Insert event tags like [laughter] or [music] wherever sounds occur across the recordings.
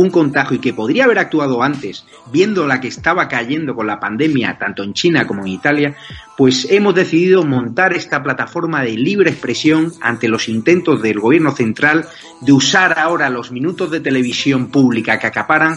un contagio y que podría haber actuado antes, viendo la que estaba cayendo con la pandemia tanto en China como en Italia, pues hemos decidido montar esta plataforma de libre expresión ante los intentos del gobierno central de usar ahora los minutos de televisión pública que acaparan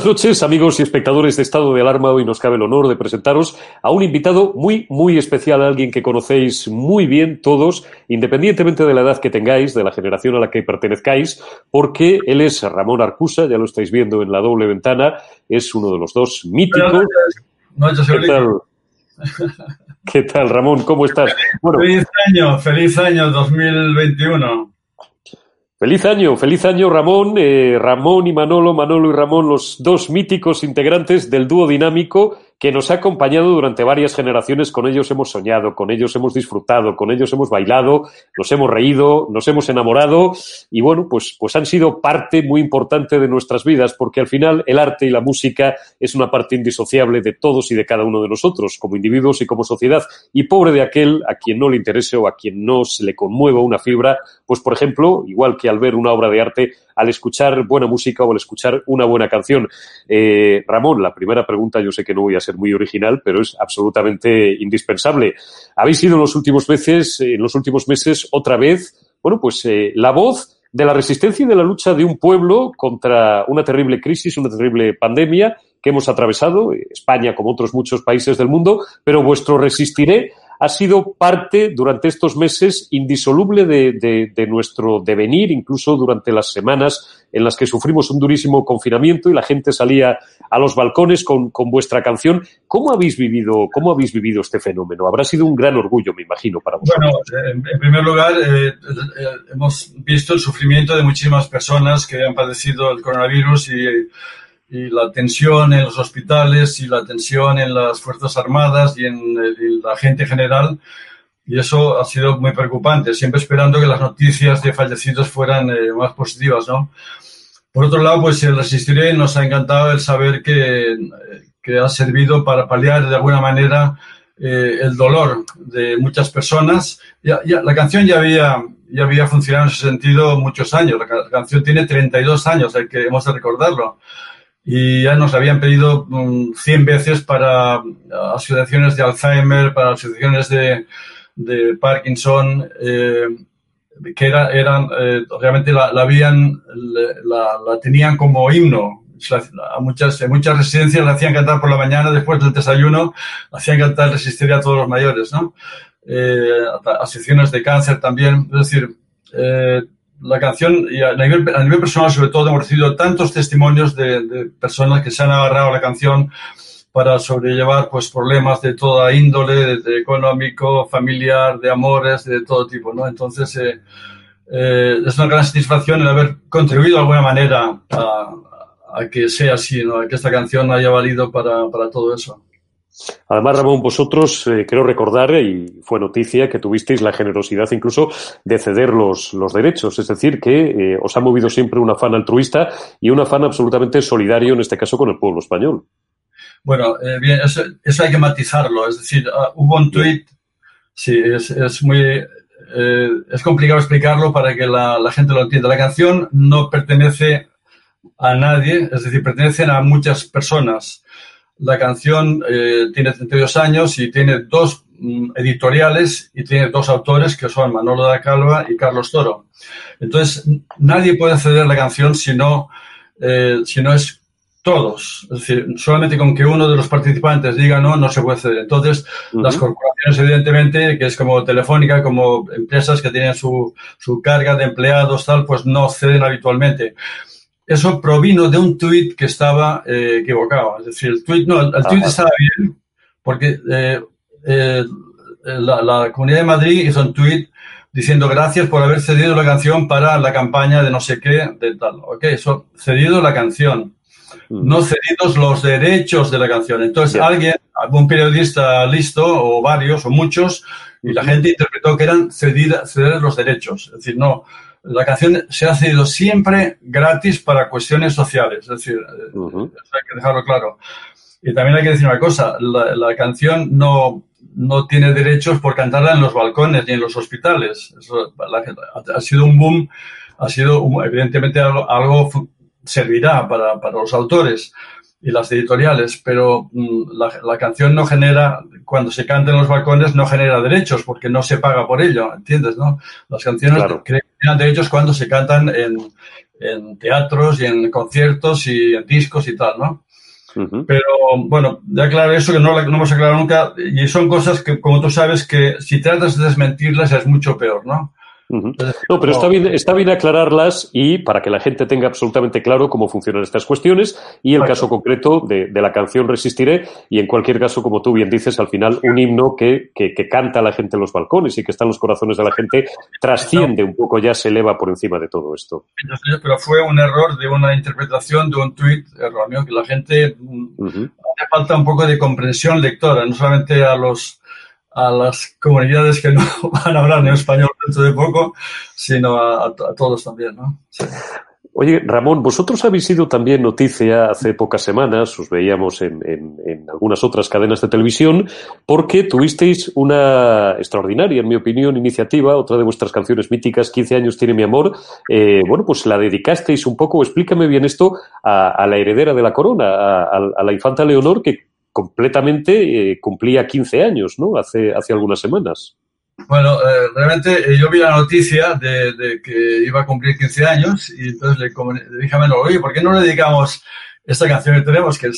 Buenas noches, amigos y espectadores de Estado de Alarma. Hoy nos cabe el honor de presentaros a un invitado muy, muy especial, alguien que conocéis muy bien todos, independientemente de la edad que tengáis, de la generación a la que pertenezcáis, porque él es Ramón Arcusa, ya lo estáis viendo en la doble ventana, es uno de los dos míticos. ¿Qué tal? ¿Qué tal, Ramón? ¿Cómo estás? Feliz año, feliz año 2021. Feliz año, feliz año Ramón, eh, Ramón y Manolo, Manolo y Ramón, los dos míticos integrantes del dúo dinámico que nos ha acompañado durante varias generaciones. Con ellos hemos soñado, con ellos hemos disfrutado, con ellos hemos bailado, nos hemos reído, nos hemos enamorado y bueno, pues, pues han sido parte muy importante de nuestras vidas porque al final el arte y la música es una parte indisociable de todos y de cada uno de nosotros como individuos y como sociedad. Y pobre de aquel a quien no le interese o a quien no se le conmueva una fibra, pues por ejemplo, igual que al ver una obra de arte, al escuchar buena música o al escuchar una buena canción. Eh, Ramón, la primera pregunta, yo sé que no voy a ser muy original, pero es absolutamente indispensable. Habéis sido en los últimos meses, en los últimos meses, otra vez, bueno, pues eh, la voz de la resistencia y de la lucha de un pueblo contra una terrible crisis, una terrible pandemia que hemos atravesado, España como otros muchos países del mundo, pero vuestro resistiré ha sido parte durante estos meses indisoluble de, nuestro devenir, incluso durante las semanas en las que sufrimos un durísimo confinamiento y la gente salía a los balcones con, vuestra canción. ¿Cómo habéis vivido, cómo habéis vivido este fenómeno? Habrá sido un gran orgullo, me imagino, para vosotros. Bueno, en primer lugar, eh, eh, hemos visto el sufrimiento de muchísimas personas que han padecido el coronavirus y y la tensión en los hospitales y la tensión en las Fuerzas Armadas y en, la gente general. Y eso ha sido muy preocupante, siempre esperando que las noticias de fallecidos fueran eh, más positivas, ¿no? Por otro lado, pues el Resistiré nos ha encantado el saber que, que ha servido para paliar de alguna manera eh, el dolor de muchas personas. Ya, ya, la canción ya había, ya había funcionado en ese sentido muchos años. La canción tiene 32 años, hay que hemos de recordarlo y ya nos habían pedido 100 mm, veces para asociaciones de Alzheimer, para asociaciones de, de Parkinson, eh, que era, eran, eh, realmente la, la habían, la, la, tenían como himno. A muchas, muchas residencias la hacían cantar por la mañana, después del desayuno, hacían cantar Resistiría a todos los mayores, ¿no? Eh, asociaciones de cáncer también, es decir, eh, la canción, y a nivel, a nivel personal sobre todo, hemos recibido tantos testimonios de, de, personas que se han agarrado a la canción para sobrellevar pues problemas de toda índole, de, económico, familiar, de amores, de todo tipo, ¿no? Entonces, eh, eh, es una gran satisfacción el haber contribuido de alguna manera a, a que sea así, ¿no? A que esta canción haya valido para, para todo eso. Además, Ramón, vosotros, eh, creo recordar, y fue noticia, que tuvisteis la generosidad incluso de ceder los, los derechos. Es decir, que eh, os ha movido siempre un afán altruista y un afán absolutamente solidario, en este caso, con el pueblo español. Bueno, eh, bien, eso, eso, hay que matizarlo. Es decir, uh, hubo un tuit, sí, es, es muy. Eh, es complicado explicarlo para que la, la gente lo entienda. La canción no pertenece a nadie, es decir, pertenecen a muchas personas. La canción eh, tiene 32 años y tiene dos mm, editoriales y tiene dos autores que son Manolo da Calva y Carlos Toro. Entonces, nadie puede acceder a la canción si no, eh, si no es todos. Es decir, solamente con que uno de los participantes diga no, no se puede acceder. Entonces, uh -huh. las corporaciones, evidentemente, que es como Telefónica, como empresas que tienen su, su carga de empleados, tal, pues no ceden habitualmente eso provino de un tuit que estaba eh, equivocado. Es decir, el tuit, no, el, el tuit estaba bien, porque eh, eh, la, la, Comunidad de Madrid hizo un tuit diciendo gracias por haber cedido la canción para la campaña de no sé qué, de tal. Ok, eso, cedido la canción, mm. no cedidos los derechos de la canción. Entonces, yeah. alguien, algún periodista listo, o varios, o muchos, y la gente interpretó que eran ceder, ceder los derechos. Es decir, no, la canción se ha cedido siempre gratis para cuestiones sociales, es decir, uh -huh. eso hay que dejarlo claro. Y también hay que decir una cosa, la, la, canción no, no tiene derechos por cantarla en los balcones ni en los hospitales. Eso, la, ha sido un boom, ha sido evidentemente algo, algo servirá para, para los autores y las editoriales, pero mm, la, la, canción no genera, cuando se canta en los balcones, no genera derechos porque no se paga por ello, ¿entiendes? No? Las canciones claro. creo de ellos cuando se cantan en, en teatros y en conciertos y en discos y tal, ¿no? Pero bueno, ya claro eso que no, no hemos aclarado nunca y son cosas que, como tú sabes, que si tratas de desmentirlas es mucho peor, ¿no? No, pero está bien, está bien aclararlas y para que la gente tenga absolutamente claro cómo funcionan estas cuestiones y el caso concreto de, la canción Resistiré y en cualquier caso, como tú bien dices, al final un himno que, que, canta la gente en los balcones y que está en los corazones de la gente trasciende un poco, ya se eleva por encima de todo esto. Pero fue un error de una interpretación de un tuit erróneo que la gente hace falta un poco de comprensión lectora, no solamente a los a las comunidades que no [laughs] van a hablar en español dentro de poco, sino a, todos también, ¿no? Oye, Ramón, vosotros habéis sido también noticia hace pocas semanas, os veíamos en, algunas otras cadenas de televisión, porque tuvisteis una extraordinaria, en mi opinión, iniciativa, otra de vuestras canciones míticas, 15 años tiene mi amor. Eh, bueno, pues la dedicasteis un poco, explícame bien esto, a, la heredera de la corona, a la infanta Leonor, que completamente eh, cumplía 15 años, ¿no? Hace, hace algunas semanas. Bueno, eh, realmente eh, yo vi la noticia de, que iba a cumplir 15 años y entonces le, dije a Menor, oye, ¿por qué no le dedicamos esta canción que tenemos? Que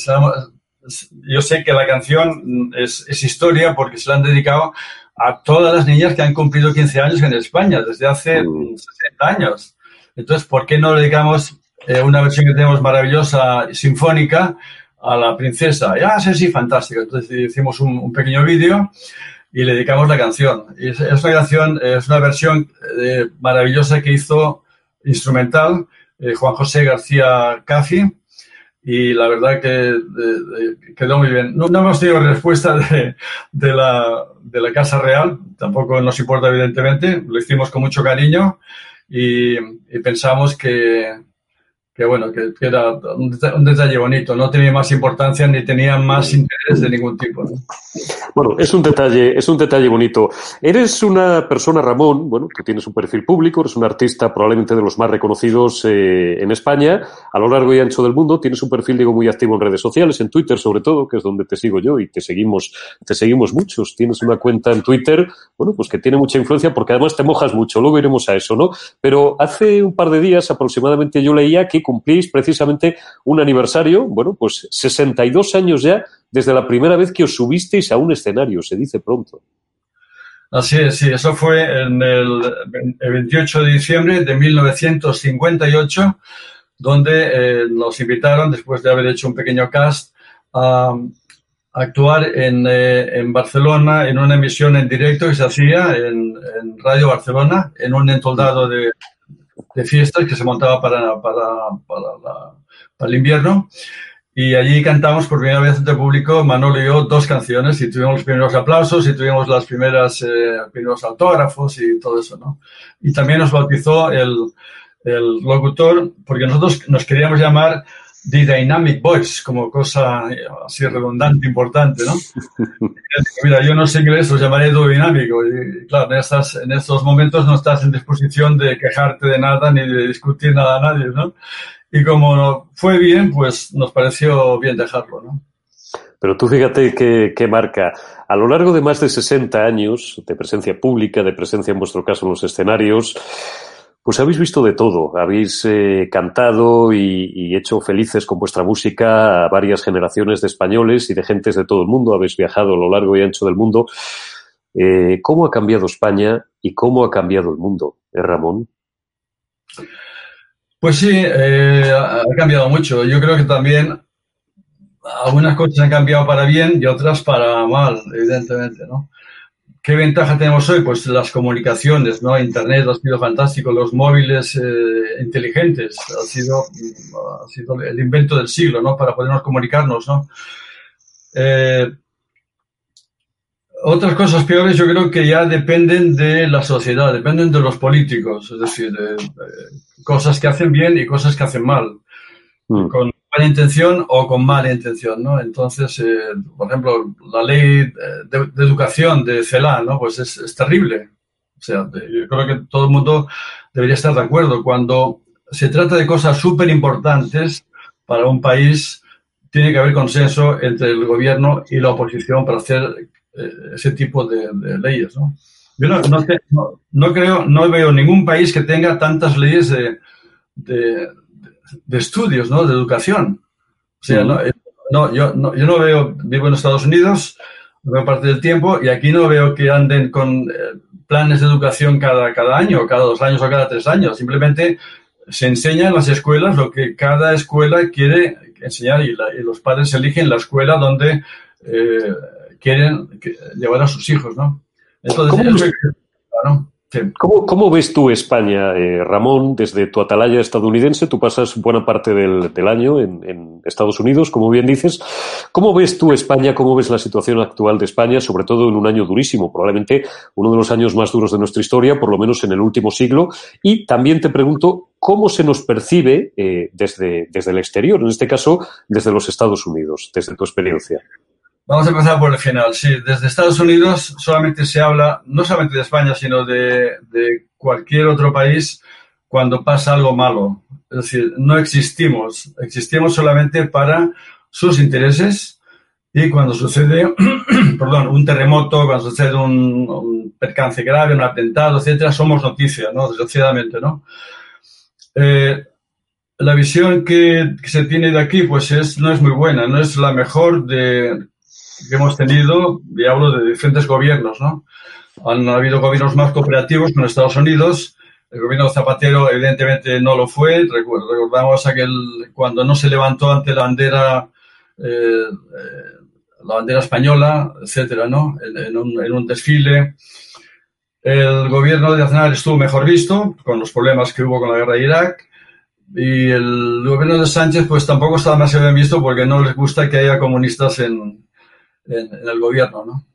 yo sé que la canción es, es, historia porque se la han dedicado a todas las niñas que han cumplido 15 años en España desde hace 60 mm. años. Entonces, ¿por qué no le dedicamos una versión que tenemos maravillosa, sinfónica, a la princesa. Ya, sí, sí, fantástico. Entonces hicimos un, pequeño vídeo y le dedicamos la canción. Y es, una canción, es una versión eh, maravillosa que hizo instrumental eh, Juan José García Cafi y la verdad que quedó muy bien. No, hemos tenido respuesta de, la, de, la, Casa Real, tampoco nos importa evidentemente, lo hicimos con mucho cariño y pensamos que, que bueno, que, era un detalle, bonito, no tenía más importancia ni tenía más interés de ningún tipo. Bueno, es un detalle, es un detalle bonito. Eres una persona, Ramón, bueno, que tienes un perfil público, eres un artista probablemente de los más reconocidos eh, en España, a lo largo y ancho del mundo, tienes un perfil, digo, muy activo en redes sociales, en Twitter sobre todo, que es donde te sigo yo y te seguimos, te seguimos muchos. Tienes una cuenta en Twitter, bueno, pues que tiene mucha influencia porque además te mojas mucho, luego iremos a eso, ¿no? Pero hace un par de días aproximadamente yo leía que cumplís precisamente un aniversario, bueno, pues 62 años ya desde la primera vez que os subisteis a un escenario, se dice pronto. Así es, sí, eso fue en el, 28 de diciembre de 1958, donde eh, nos invitaron, después de haber hecho un pequeño cast, a, actuar eh, en, Barcelona en una emisión en directo que se hacía en, Radio Barcelona, en un entoldado de, de fiestas que se montaba para, para, para, el invierno. Y allí cantamos por primera vez ante público, Manolo y dos canciones y tuvimos los primeros aplausos y tuvimos las primeras, eh, primeros autógrafos y todo eso, ¿no? Y también nos bautizó el, el locutor porque nosotros nos queríamos llamar The Dynamic Voice, como cosa eh, así redundante, importante, ¿no? [laughs] Mira, yo no sé inglés, lo llamaré dúo dinámico. Y claro, en, estas, en estos momentos no estás en disposición de quejarte de nada ni de discutir nada a nadie, ¿no? Y como fue bien, pues nos pareció bien dejarlo, ¿no? Pero tú fíjate qué marca. A lo largo de más de 60 años de presencia pública, de presencia en vuestro caso en los escenarios, pues habéis visto de todo, habéis eh, cantado y, hecho felices con vuestra música a varias generaciones de españoles y de gentes de todo el mundo, habéis viajado a lo largo y ancho del mundo. Eh, ¿Cómo ha cambiado España y cómo ha cambiado el mundo, ¿Eh, Ramón? Pues sí, ha cambiado mucho. Yo creo que también algunas cosas han cambiado para bien y otras para mal, evidentemente, ¿no? ¿Qué ventaja tenemos hoy? Pues las comunicaciones, ¿no? Internet ha sido fantástico, los móviles eh, inteligentes, ha sido, ha sido el invento del siglo, ¿no? Para podernos comunicarnos, ¿no? Eh, otras cosas peores yo creo que ya dependen de la sociedad, dependen de los políticos, es decir, de, cosas que hacen bien y cosas que hacen mal. Mm buena intención o con mala intención, ¿no? Entonces, eh, por ejemplo, la ley eh, de, educación de CELA, ¿no? Pues es, terrible. O sea, yo creo que todo el mundo debería estar de acuerdo. Cuando se trata de cosas súper importantes para un país, tiene que haber consenso entre el gobierno y la oposición para hacer eh, ese tipo de, leyes, ¿no? Yo no, creo, no veo ningún país que tenga tantas leyes de, de, estudios, ¿no? De educación. O sea, no, yo, no, yo no veo, vivo en Estados Unidos, veo parte del tiempo, y aquí no veo que anden con eh, planes de educación cada, cada año, cada dos años o cada tres años. Simplemente se enseña en las escuelas lo que cada escuela quiere enseñar y, los padres eligen la escuela donde eh, quieren llevar a sus hijos, ¿no? Entonces, ¿Cómo, ves tú España, eh, Ramón, desde tu atalaya estadounidense? Tú pasas buena parte del, año en, Estados Unidos, como bien dices. ¿Cómo ves tú España? ¿Cómo ves la situación actual de España, sobre todo en un año durísimo, probablemente uno de los años más duros de nuestra historia, por lo menos en el último siglo? Y también te pregunto, ¿cómo se nos percibe eh, desde, desde el exterior, en este caso desde los Estados Unidos, desde tu experiencia? Vamos a empezar por el final. Sí, desde Estados Unidos solamente se habla, no solamente de España, sino de, cualquier otro país cuando pasa algo malo. Es decir, no existimos, existimos solamente para sus intereses y cuando sucede, [clears throat] perdón, un terremoto, cuando sucede un, percance grave, un atentado, etcétera, somos noticia, ¿no? Desgraciadamente, ¿no? Eh, la visión que, que, se tiene de aquí, pues es, no es muy buena, no es la mejor de que hemos tenido, y hablo de diferentes gobiernos, ¿no? Han habido gobiernos más cooperativos con Estados Unidos. El gobierno Zapatero, evidentemente, no lo fue. Recordamos aquel cuando no se levantó ante la bandera, eh, eh, la bandera española, etcétera, ¿no? En, un, en, un, desfile. El gobierno de Aznar estuvo mejor visto, con los problemas que hubo con la guerra de Irak. Y el gobierno de Sánchez, pues tampoco estaba más bien visto porque no les gusta que haya comunistas en, en, el gobierno, ¿no?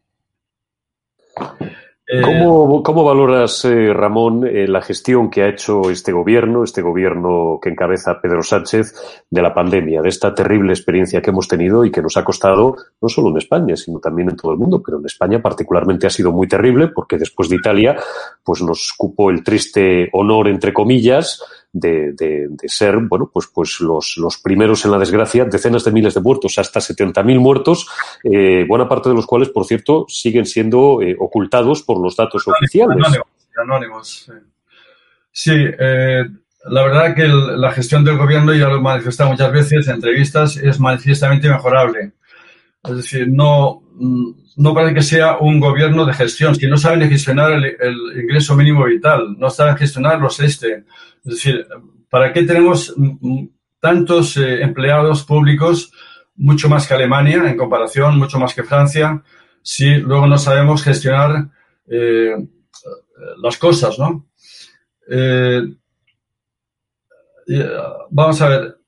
Eh, ¿Cómo, valoras, eh, Ramón, eh, la gestión que ha hecho este gobierno, este gobierno que encabeza Pedro Sánchez, de la pandemia, de esta terrible experiencia que hemos tenido y que nos ha costado no solo en España, sino también en todo el mundo, pero en España particularmente ha sido muy terrible porque después de Italia, pues nos cupo el triste honor, entre comillas, de, de, ser, bueno, pues, pues los, los, primeros en la desgracia, decenas de miles de muertos, hasta 70.000 muertos, eh, buena parte de los cuales, por cierto, siguen siendo eh, ocultados por los datos oficiales. Anónimos, sí. Eh, la verdad que la gestión del gobierno, ya lo he manifestado muchas veces en entrevistas, es manifiestamente mejorable. Es decir, no, no parece que sea un gobierno de gestión, que no saben gestionar el, ingreso mínimo vital, no saben gestionar los este, es decir, ¿para qué tenemos tantos eh, empleados públicos, mucho más que Alemania en comparación, mucho más que Francia, si luego no sabemos gestionar eh, las cosas, ¿no? Eh, vamos a ver,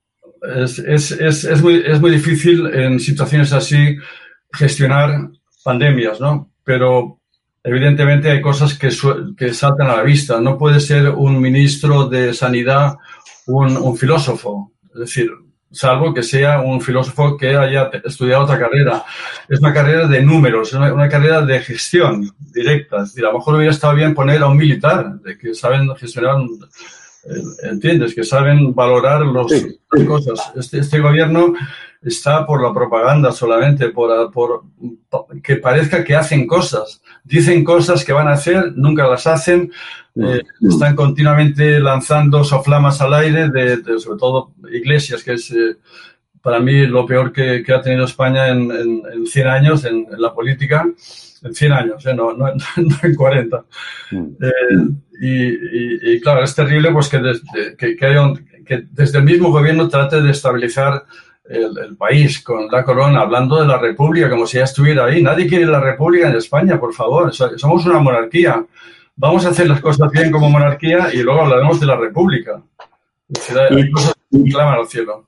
es, muy, es muy difícil en situaciones así gestionar pandemias, ¿no? Pero evidentemente hay cosas que, que, saltan a la vista. No puede ser un ministro de Sanidad un, filósofo. Es decir, salvo que sea un filósofo que haya estudiado otra carrera. Es una carrera de números, una, una carrera de gestión directa. Es decir, a lo mejor hubiera estado bien poner a un militar, de que saben gestionar, eh, ¿entiendes? Que saben valorar los, las cosas. Este, este gobierno está por la propaganda solamente, por, por, que parezca que hacen cosas. Dicen cosas que van a hacer, nunca las hacen, mm. eh, están continuamente lanzando soflamas al aire, de, sobre todo Iglesias, que es eh, para mí lo peor que, ha tenido España en, en, 100 años en, la política. En 100 años, eh, no, no, [laughs] en 40. Mm. y, y, claro, es terrible pues que, que, que desde el mismo gobierno trate de estabilizar el, país con la corona, hablando de la República como si ya estuviera ahí. Nadie quiere la República en España, por favor. Somos una monarquía. Vamos a hacer las cosas bien como monarquía y luego hablaremos de la República. Hay cosas que claman al cielo.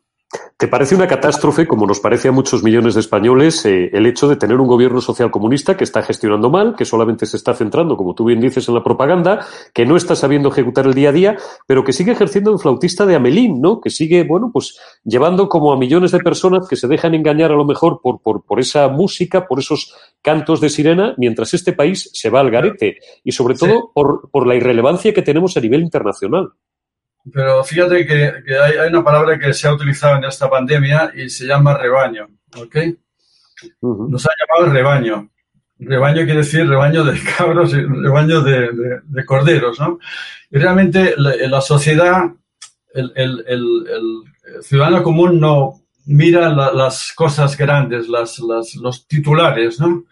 ¿Te parece una catástrofe, como nos parece a muchos millones de españoles, eh, el hecho de tener un gobierno social comunista que está gestionando mal, que solamente se está centrando, como tú bien dices, en la propaganda, que no está sabiendo ejecutar el día a día, pero que sigue ejerciendo un flautista de Amelín, ¿no? Que sigue, bueno, pues llevando como a millones de personas que se dejan engañar a lo mejor por, por, por esa música, por esos cantos de sirena, mientras este país se va al garete y sobre todo por, por la irrelevancia que tenemos a nivel internacional. Pero fíjate que, hay, una palabra que se ha utilizado en esta pandemia y se llama rebaño, ¿ok? Nos ha llamado rebaño. rebaño quiere decir rebaño de cabros y rebaño de, corderos, ¿no? Y realmente la, sociedad, el, ciudadano común no mira las cosas grandes, las, los titulares, ¿no?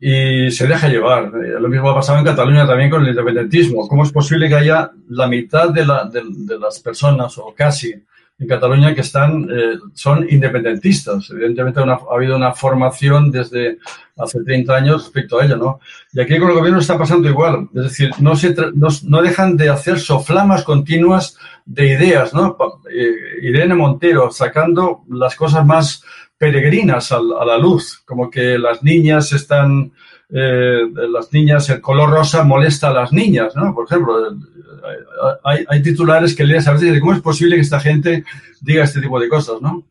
Y se deja llevar. Lo mismo ha pasado en Cataluña también con el independentismo. ¿Cómo es posible que haya la mitad de, de las personas, o casi, en Cataluña que están, eh, son independentistas. Evidentemente ha habido una formación desde hace 30 años respecto a ello, ¿no? Y aquí con el gobierno está pasando igual. Es decir, no, se no, dejan de hacer soflamas continuas de ideas, ¿no? Eh, Irene Montero sacando las cosas más peregrinas a, la luz, como que las niñas están eh, las niñas, el color rosa molesta a las niñas, ¿no? Por ejemplo, hay, hay titulares que lees a veces cómo es posible que esta gente diga este tipo de cosas, ¿no?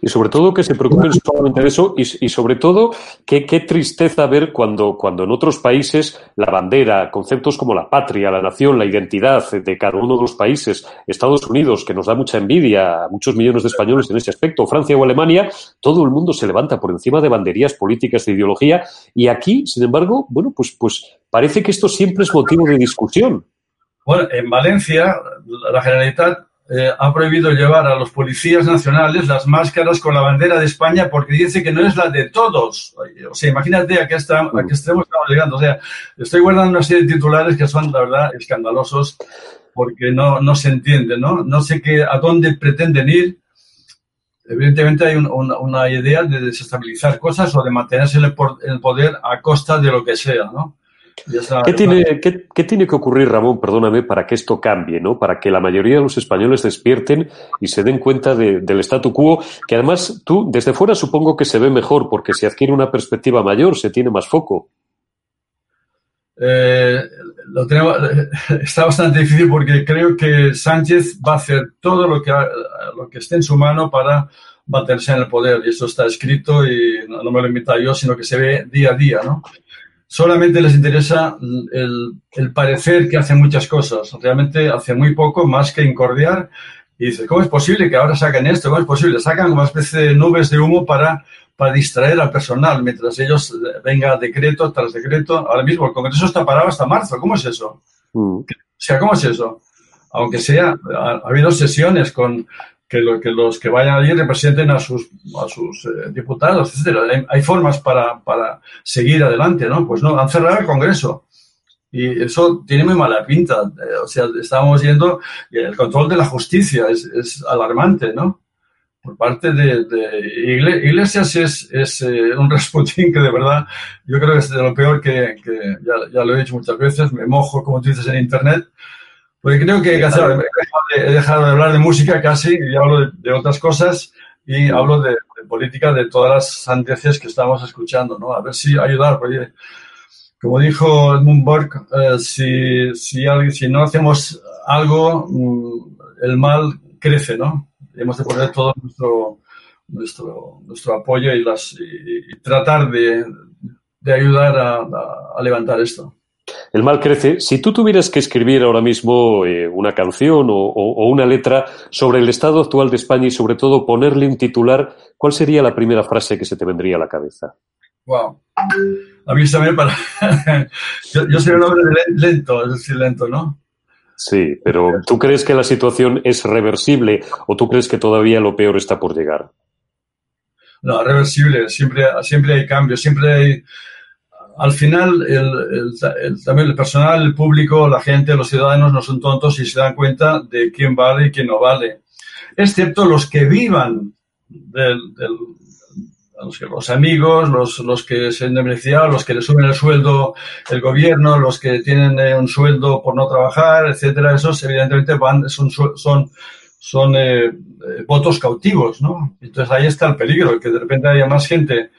Y sobre todo que se preocupen solamente de eso y, sobre todo que qué tristeza ver cuando, cuando en otros países la bandera, conceptos como la patria, la nación, la identidad de cada uno de los países, Estados Unidos, que nos da mucha envidia a muchos millones de españoles en ese aspecto, Francia o Alemania, todo el mundo se levanta por encima de banderías políticas de ideología y aquí, sin embargo, bueno, pues, pues parece que esto siempre es motivo de discusión. Bueno, en Valencia, la Generalitat eh, ha prohibido llevar a los policías nacionales las máscaras con la bandera de España porque dice que no es la de todos. O sea, imagínate a qué, a qué extremo estamos llegando. O sea, estoy guardando una serie de titulares que son, la verdad, escandalosos porque no, no se entiende, ¿no? No sé qué, a dónde pretenden ir. Evidentemente hay una idea de desestabilizar cosas o de mantenerse en el poder a costa de lo que sea, ¿no? ¿Qué tiene, qué, tiene, que ocurrir, Ramón, perdóname, para que esto cambie, ¿no? Para que la mayoría de los españoles despierten y se den cuenta del statu quo, que además tú, desde fuera supongo que se ve mejor, porque se adquiere una perspectiva mayor, se tiene más foco. Eh, lo [laughs] está bastante difícil porque creo que Sánchez va a hacer todo lo que, lo que esté en su mano para mantenerse en el poder. Y eso está escrito y no, no me lo invita yo, sino que se ve día a día, ¿no? Solamente les interesa el, parecer que hacen muchas cosas. Realmente hace muy poco más que incordiar. Y dices, ¿cómo es posible que ahora saquen esto? ¿Cómo es posible? Sacan una especie de nubes de humo para, para distraer al personal, mientras ellos venga decreto tras decreto. Ahora mismo el Congreso está parado hasta marzo. ¿Cómo es eso? Mm. O sea, ¿cómo es eso? Aunque sea, ha habido sesiones con que, lo, que los que vayan allí representen a sus, a sus eh, diputados, etcétera. Hay, formas para, para, seguir adelante, ¿no? Pues no, han cerrado el Congreso. Y eso tiene muy mala pinta. Eh, o sea, estamos yendo, el control de la justicia es, es alarmante, ¿no? Por parte de, Iglesias es, es eh, un Rasputín que de verdad yo creo que es de lo peor que, que ya, ya, lo he dicho muchas veces, me mojo, como tú dices, en Internet, porque creo que he dejado de hablar de música casi y hablo de, otras cosas y hablo de, política de todas las sandeces que estamos escuchando, ¿no? A ver si ayudar, porque como dijo Edmund Burke, eh, si, si, si, no hacemos algo, mm, el mal crece, ¿no? hemos de poner todo nuestro, nuestro, nuestro apoyo y, las, y, tratar de, de ayudar a levantar esto el mal crece. Si tú tuvieras que escribir ahora mismo eh, una canción o, una letra sobre el estado actual de España y sobre todo ponerle un titular, ¿cuál sería la primera frase que se te vendría a la cabeza? Wow. A mí también para... [laughs] yo, soy un hombre lento, es decir, lento, ¿no? Sí, pero ¿tú crees que la situación es reversible o tú crees que todavía lo peor está por llegar? No, reversible. Siempre, siempre hay cambios, siempre hay al final el, también el personal, el público, la gente, los ciudadanos no son tontos y se dan cuenta de quién vale y quién no vale. Excepto los que vivan del, los, amigos, los, los que se han beneficiado, los que le suben el sueldo el gobierno, los que tienen eh, un sueldo por no trabajar, etcétera, esos evidentemente van, son, son, son eh, eh, votos cautivos, ¿no? Entonces ahí está el peligro, que de repente haya más gente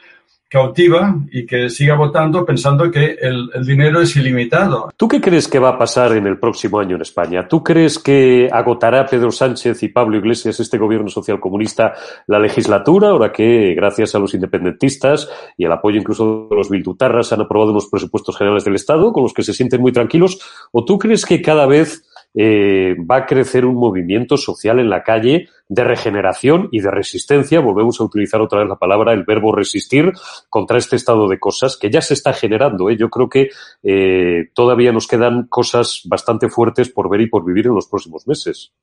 cautiva y que siga votando pensando que el, dinero es ilimitado. ¿Tú qué crees que va a pasar en el próximo año en España? ¿Tú crees que agotará Pedro Sánchez y Pablo Iglesias, este gobierno social comunista, la legislatura, ahora que, gracias a los independentistas y al apoyo incluso de los bildutarras, han aprobado unos presupuestos generales del Estado con los que se sienten muy tranquilos? ¿O tú crees que cada vez eh, va a crecer un movimiento social en la calle de regeneración y de resistencia. Volvemos a utilizar otra vez la palabra, el verbo resistir, contra este estado de cosas que ya se está generando. ¿eh? Yo creo que eh, todavía nos quedan cosas bastante fuertes por ver y por vivir en los próximos meses.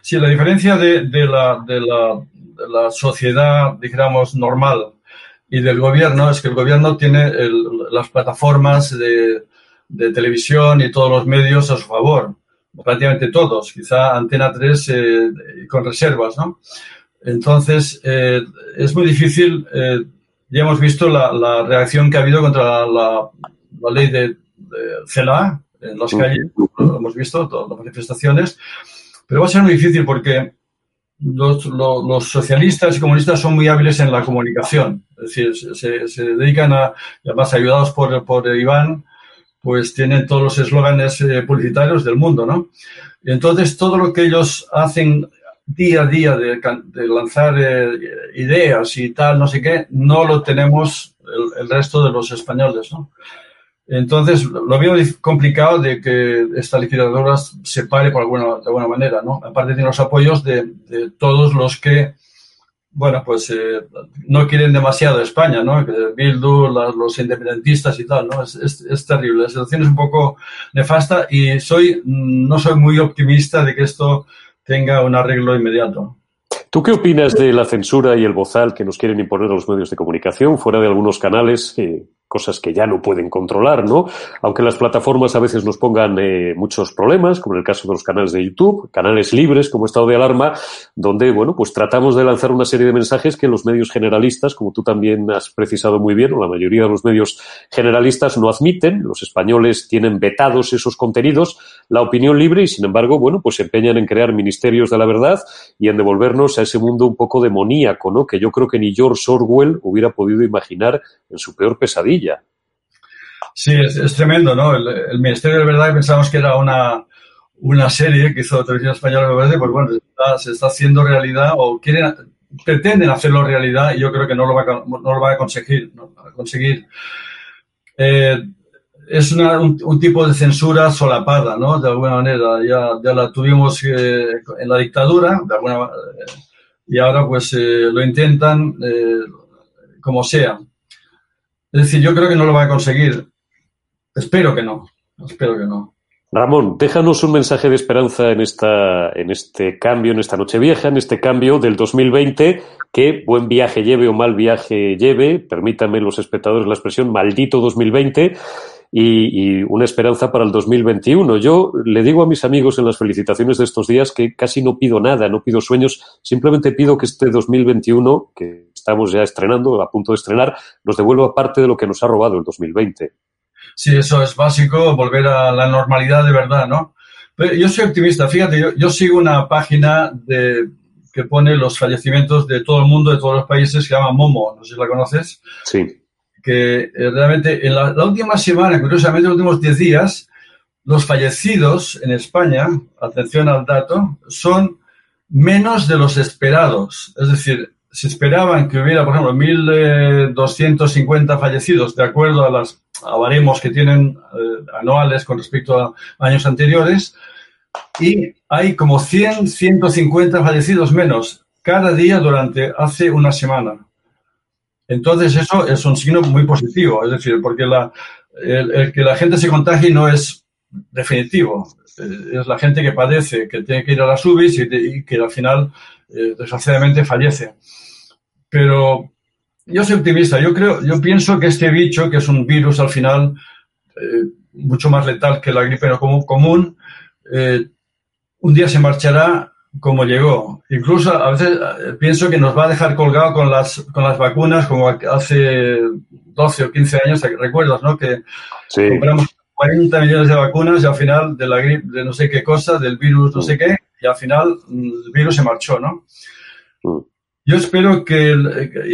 Sí, la diferencia de, la, sociedad, digamos, normal y del gobierno es que el gobierno tiene las plataformas de, de, televisión y todos los medios a su favor, prácticamente todos, quizá Antena 3 eh, con reservas, ¿no? Entonces, eh, es muy difícil, eh, ya hemos visto la, la, reacción que ha habido contra la, la ley de, de, CELA en las calles, lo hemos visto, todas las manifestaciones, pero va a ser muy difícil porque los, los, socialistas y comunistas son muy hábiles en la comunicación. Es decir, se, se dedican a, además ayudados por, por Iván, pues tienen todos los eslóganes eh, publicitarios del mundo, ¿no? Entonces todo lo que ellos hacen día a día de, lanzar eh, ideas y tal, no sé qué, no lo tenemos el, resto de los españoles, ¿no? Entonces, lo veo complicado de que esta liquidadora se pare por alguna, de alguna manera, ¿no? Aparte tiene los apoyos de todos los que, bueno, pues eh, no quieren demasiado España, ¿no? Bildu, los independentistas y tal, ¿no? Es, terrible. La situación es un poco nefasta y soy, no soy muy optimista de que esto tenga un arreglo inmediato. ¿Tú qué opinas de la censura y el bozal que nos quieren imponer a los medios de comunicación fuera de algunos canales? Eh, cosas que ya no pueden controlar, ¿no? Aunque las plataformas a veces nos pongan eh, muchos problemas, como en el caso de los canales de YouTube, canales libres como estado de alarma, donde, bueno, pues tratamos de lanzar una serie de mensajes que los medios generalistas, como tú también has precisado muy bien, o la mayoría de los medios generalistas no admiten, los españoles tienen vetados esos contenidos, la opinión libre y, sin embargo, bueno, pues se empeñan en crear ministerios de la verdad y en devolvernos a ese mundo un poco demoníaco, ¿no? Que yo creo que ni George Orwell hubiera podido imaginar en su peor pesadilla Sí, es, tremendo, ¿no? El, el, Ministerio de Verdad pensamos que era una, una serie que hizo la televisión española, me parece, pues bueno, se está, haciendo realidad o quieren, pretenden hacerlo realidad y yo creo que no lo va a, no lo va a conseguir. conseguir. Eh, es una, un, un, tipo de censura solapada, ¿no? De alguna manera. Ya, ya la tuvimos eh, en la dictadura, de alguna eh, y ahora pues eh, lo intentan eh, como sea. Es decir, yo creo que no lo va a conseguir. Espero que no. Espero que no. Ramón, déjanos un mensaje de esperanza en, esta, en este cambio, en esta noche vieja, en este cambio del 2020, que buen viaje lleve o mal viaje lleve, permítanme los espectadores la expresión, maldito 2020, y, y, una esperanza para el 2021. Yo le digo a mis amigos en las felicitaciones de estos días que casi no pido nada, no pido sueños, simplemente pido que este 2021, que estamos ya estrenando, a punto de estrenar, nos devuelva parte de lo que nos ha robado el 2020. Sí, eso es básico, volver a la normalidad de verdad, ¿no? Pero yo soy optimista, fíjate, yo, yo sigo una página de, que pone los fallecimientos de todo el mundo, de todos los países, que se llama Momo, no sé si la conoces. Sí. Que eh, realmente en la, la última semana, curiosamente, los últimos 10 días, los fallecidos en España, atención al dato, son menos de los esperados. Es decir, se esperaban que hubiera, por ejemplo, 1.250 fallecidos, de acuerdo a las a baremos que tienen eh, anuales con respecto a años anteriores, y hay como 100, 150 fallecidos menos cada día durante hace una semana. Entonces, eso es un signo muy positivo, es decir, porque la, el, que la gente se contagie no es definitivo, es la gente que padece, que tiene que ir a las UBIs y, y que al final, eh, desgraciadamente, fallece. Pero yo soy optimista. Yo creo, yo pienso que este bicho, que es un virus al final eh, mucho más letal que la gripe no común, eh, un día se marchará como llegó. Incluso a veces eh, pienso que nos va a dejar colgado con las, con las vacunas como hace 12 o 15 años, ¿recuerdas, no? Que sí. compramos 40 millones de vacunas y al final de la gripe, de no sé qué cosa, del virus no sé qué, y al final mm, el virus se marchó, ¿no? Mm. Yo espero que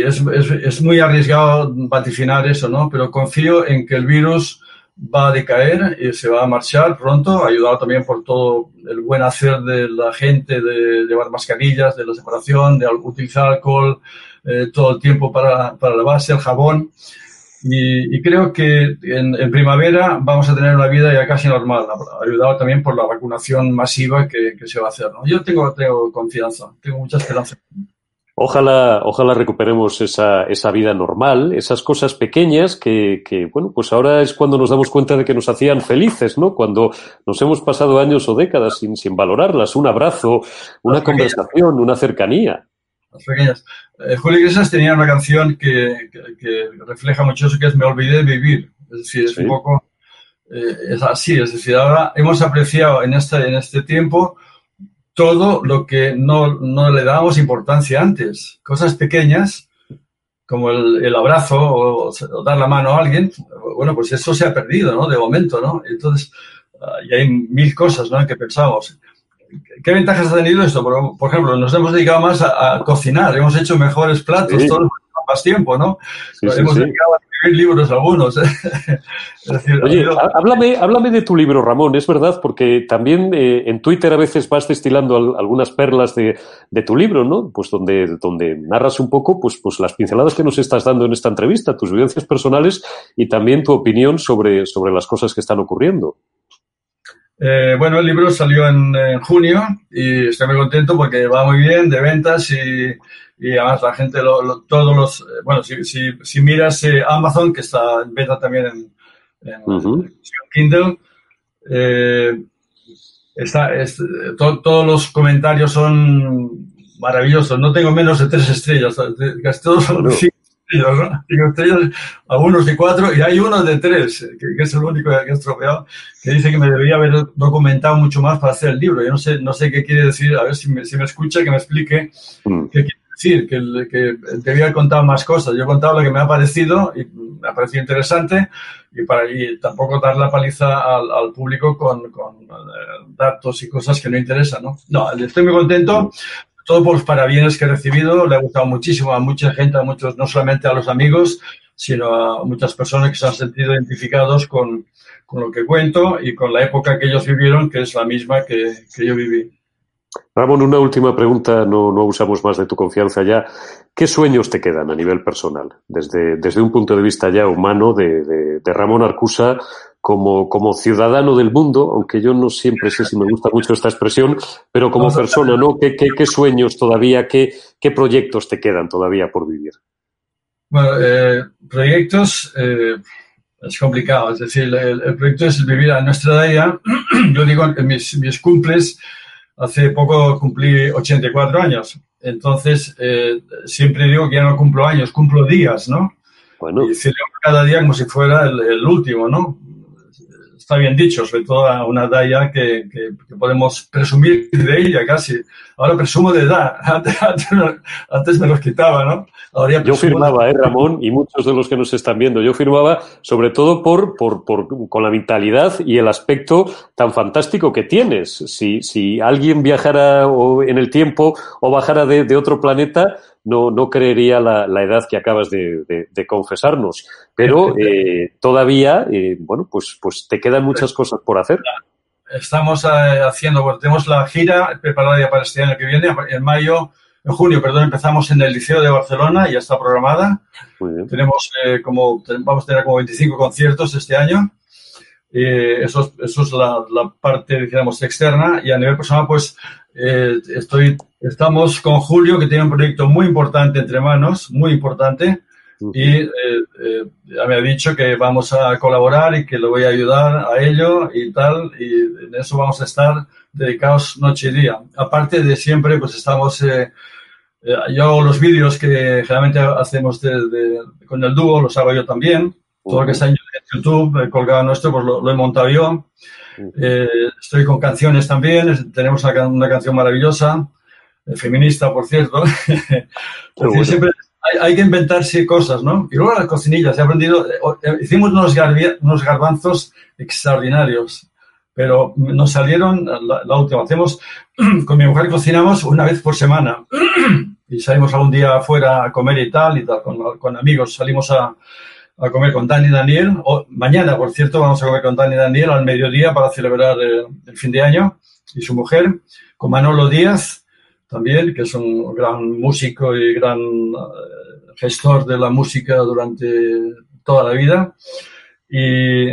es, es, es, muy arriesgado vaticinar eso, ¿no? Pero confío en que el virus va a decaer y se va a marchar pronto, ayudado también por todo el buen hacer de la gente de llevar mascarillas, de la separación, de utilizar alcohol eh, todo el tiempo para, para lavarse, el jabón. Y, creo que en, primavera vamos a tener una vida ya casi normal, ayudado también por la vacunación masiva que, se va a hacer. ¿no? Yo tengo, tengo confianza, tengo mucha esperanza. Ojalá, ojalá recuperemos esa, esa vida normal, esas cosas pequeñas que, que, bueno, pues ahora es cuando nos damos cuenta de que nos hacían felices, ¿no? Cuando nos hemos pasado años o décadas sin, sin valorarlas, un abrazo, una conversación, una cercanía. Las pequeñas. Eh, Julio Iglesias tenía una canción que, que, refleja mucho eso, que es Me olvidé de vivir. Es decir, es un poco, eh, es así, es decir, ahora hemos apreciado en este, en este tiempo todo lo que no, no le dábamos importancia antes. Cosas pequeñas, como el, abrazo o, dar la mano a alguien, bueno, pues eso se ha perdido, ¿no? De momento, ¿no? Entonces, ah, y hay mil cosas, ¿no? Que pensamos. ¿Qué ventajas ha tenido esto? Por, ejemplo, nos hemos dedicado más a, cocinar, hemos hecho mejores platos, todos más tiempo, ¿no? hemos dedicado a libros algunos. Oye, háblame, háblame de tu libro, Ramón, es verdad, porque también eh, en Twitter a veces vas destilando algunas perlas de, tu libro, ¿no? Pues donde, donde narras un poco pues, pues las pinceladas que nos estás dando en esta entrevista, tus vivencias personales y también tu opinión sobre, sobre las cosas que están ocurriendo. Eh, bueno, el libro salió en, junio y estoy muy contento porque va muy bien de ventas y, y además la gente, todos los, eh, bueno, si, si, miras eh, Amazon, que está en beta también en, Kindle, está, todos los comentarios son maravillosos. No tengo menos de tres estrellas, casi todos son estrellas, algunos de cuatro, y hay uno de tres, que, es el único que he estropeado, que dice que me debería haber documentado mucho más para hacer el libro. Yo no sé, no sé qué quiere decir, a ver si me, si me escucha, que me explique mm. qué quiere que, que debía haber contado más cosas. Yo he contado lo que me ha parecido y me ha parecido interesante y, para, y tampoco dar la paliza al, público con, con eh, datos y cosas que no interesan, ¿no? No, estoy muy contento todo por los parabienes que he recibido. Le ha gustado muchísimo a mucha gente, a muchos, no solamente a los amigos, sino a muchas personas que se han sentido identificados con, con lo que cuento y con la época que ellos vivieron, que es la misma que, que yo viví. Ramón, una última pregunta, no, no, usamos más de tu confianza ya. ¿Qué sueños te quedan a nivel personal? Desde, desde un punto de vista ya humano de, de, de Ramón Arcusa, como, como ciudadano del mundo, aunque yo no siempre sé si me gusta mucho esta expresión, pero como persona, ¿no? ¿Qué, qué, qué sueños todavía, qué, qué, proyectos te quedan todavía por vivir? Bueno, eh, proyectos eh, es complicado, es decir, el, proyecto es vivir a nuestra edad. [clears throat] Yo digo, en mis, mis cumples, hace poco cumplí 84 años, entonces eh, siempre digo que ya no cumplo años, cumplo días, ¿no? Bueno. Y celebro cada día como si fuera el, el último, ¿no? Está bien dicho, sobre todo a una edad que, que, podemos presumir de ella casi. Ahora presumo de edad, [laughs] antes, me los quitaba, ¿no? yo firmaba, ¿eh, Ramón? Y muchos de los que nos están viendo, yo firmaba sobre todo por, por, por, con la mentalidad y el aspecto tan fantástico que tienes. Si, si alguien viajara en el tiempo o bajara de, de otro planeta, no, no creería la, la edad que acabas de, de, confesarnos. Pero [laughs] eh, todavía, eh, bueno, pues, pues te quedan muchas cosas por hacer. Estamos eh, haciendo, bueno, tenemos la gira preparada ya para este año que viene, en mayo, en junio, perdón, empezamos en el Liceo de Barcelona, ya está programada. Tenemos como, vamos a tener como 25 conciertos este año. eso, eso es la, la parte, digamos, externa. Y a nivel personal, pues eh, estoy, estamos con Julio, que tiene un proyecto muy importante entre manos, muy importante, y eh, eh, ya me ha dicho que vamos a colaborar y que le voy a ayudar a ello y tal, y en eso vamos a estar dedicados noche y día. Aparte de siempre, pues estamos, yo hago los vídeos que generalmente hacemos con el dúo, los hago yo también, todo lo que está en YouTube, colgado nuestro, pues lo he montado yo. Eh, estoy con canciones también, tenemos una, canción maravillosa, eh, feminista, por cierto. [laughs] siempre hay, que inventarse cosas, ¿no? Y luego las cocinillas, he aprendido, eh, hicimos unos, unos garbanzos extraordinarios, pero nos salieron, la, última, hacemos, [clears throat] con mi mujer cocinamos una vez por semana [clears throat] y salimos algún día afuera a comer y tal, y tal, con, con amigos, salimos a, a comer con Dani y Daniel. O, mañana, por cierto, vamos a comer con Dani y Daniel al mediodía para celebrar el, fin de año y su mujer, con Manolo Díaz también, que es un gran músico y gran eh, gestor de la música durante toda la vida. Y,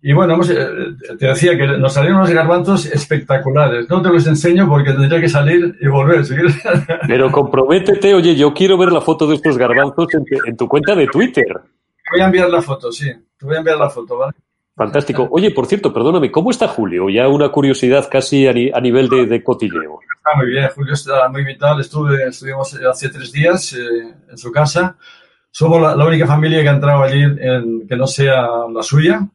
y bueno, eh, te decía que nos salieron unos garbanzos espectaculares. No te los enseño porque tendría que salir y volver. [laughs] Pero comprométete, oye, yo quiero ver la foto de estos garbanzos en, tu cuenta de Twitter. Te voy a enviar la foto, sí. Te voy a enviar la foto, ¿vale? Fantástico. Oye, por cierto, perdóname, ¿cómo está Julio? Ya una curiosidad casi a, nivel de, cotilleo. Está muy bien, Julio está muy vital. Estuve, estuvimos hace tres días eh, en su casa. Somos la, única familia que ha entrado allí en, que no sea la suya.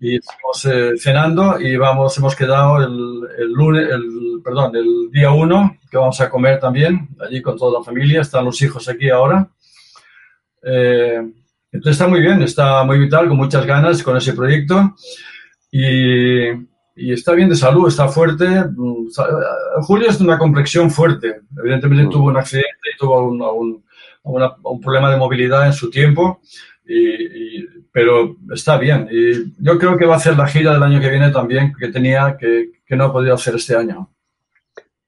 Y estamos eh, cenando y vamos, hemos quedado el, lunes, el, perdón, el día uno, que vamos a comer también, allí con toda la familia, están los hijos aquí ahora. Eh, entonces está muy bien, está muy vital, con muchas ganas con ese proyecto y, y está bien de salud, está fuerte. Mm, Julio es de una complexión fuerte, evidentemente mm. tuvo un accidente y tuvo un, un problema de movilidad en su tiempo y, pero está bien. Y yo creo que va a hacer la gira del año que viene también, que tenía, que, que no ha podido hacer este año.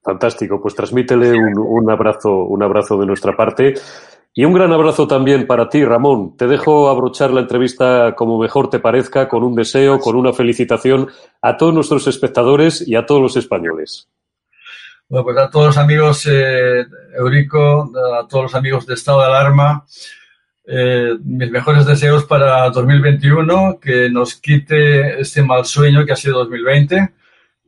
Fantástico, pues transmítele un, un, abrazo, un abrazo de nuestra parte. Y un gran abrazo también para ti, Ramón. Te dejo abrochar la entrevista como mejor te parezca, con un deseo, con una felicitación a todos nuestros espectadores y a todos los españoles. Bueno, pues a todos los amigos eh, Eurico, a todos los amigos de Estado de Alarma, eh, mis mejores deseos para 2021, que nos quite este mal sueño que ha sido 2020.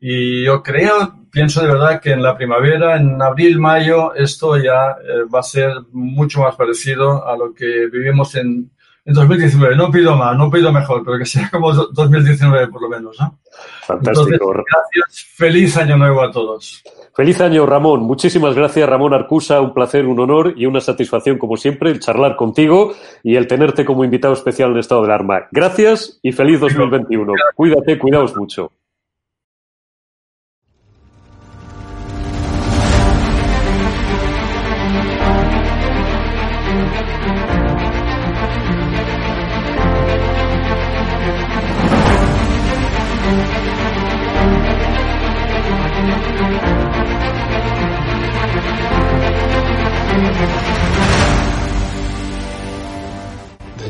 Y yo creo, pienso de verdad que en la primavera, en abril, mayo, esto ya eh, va a ser mucho más parecido a lo que vivimos en, en 2019. No pido más, no pido mejor, pero que sea como 2019 por lo menos. ¿no? Fantástico. gracias. Feliz año nuevo a todos. Feliz año, Ramón. Muchísimas gracias, Ramón Arcusa. Un placer, un honor y una satisfacción, como siempre, el charlar contigo y el tenerte como invitado especial en Estado del Arma. Gracias y feliz 2021. Cuídate, cuidaos mucho.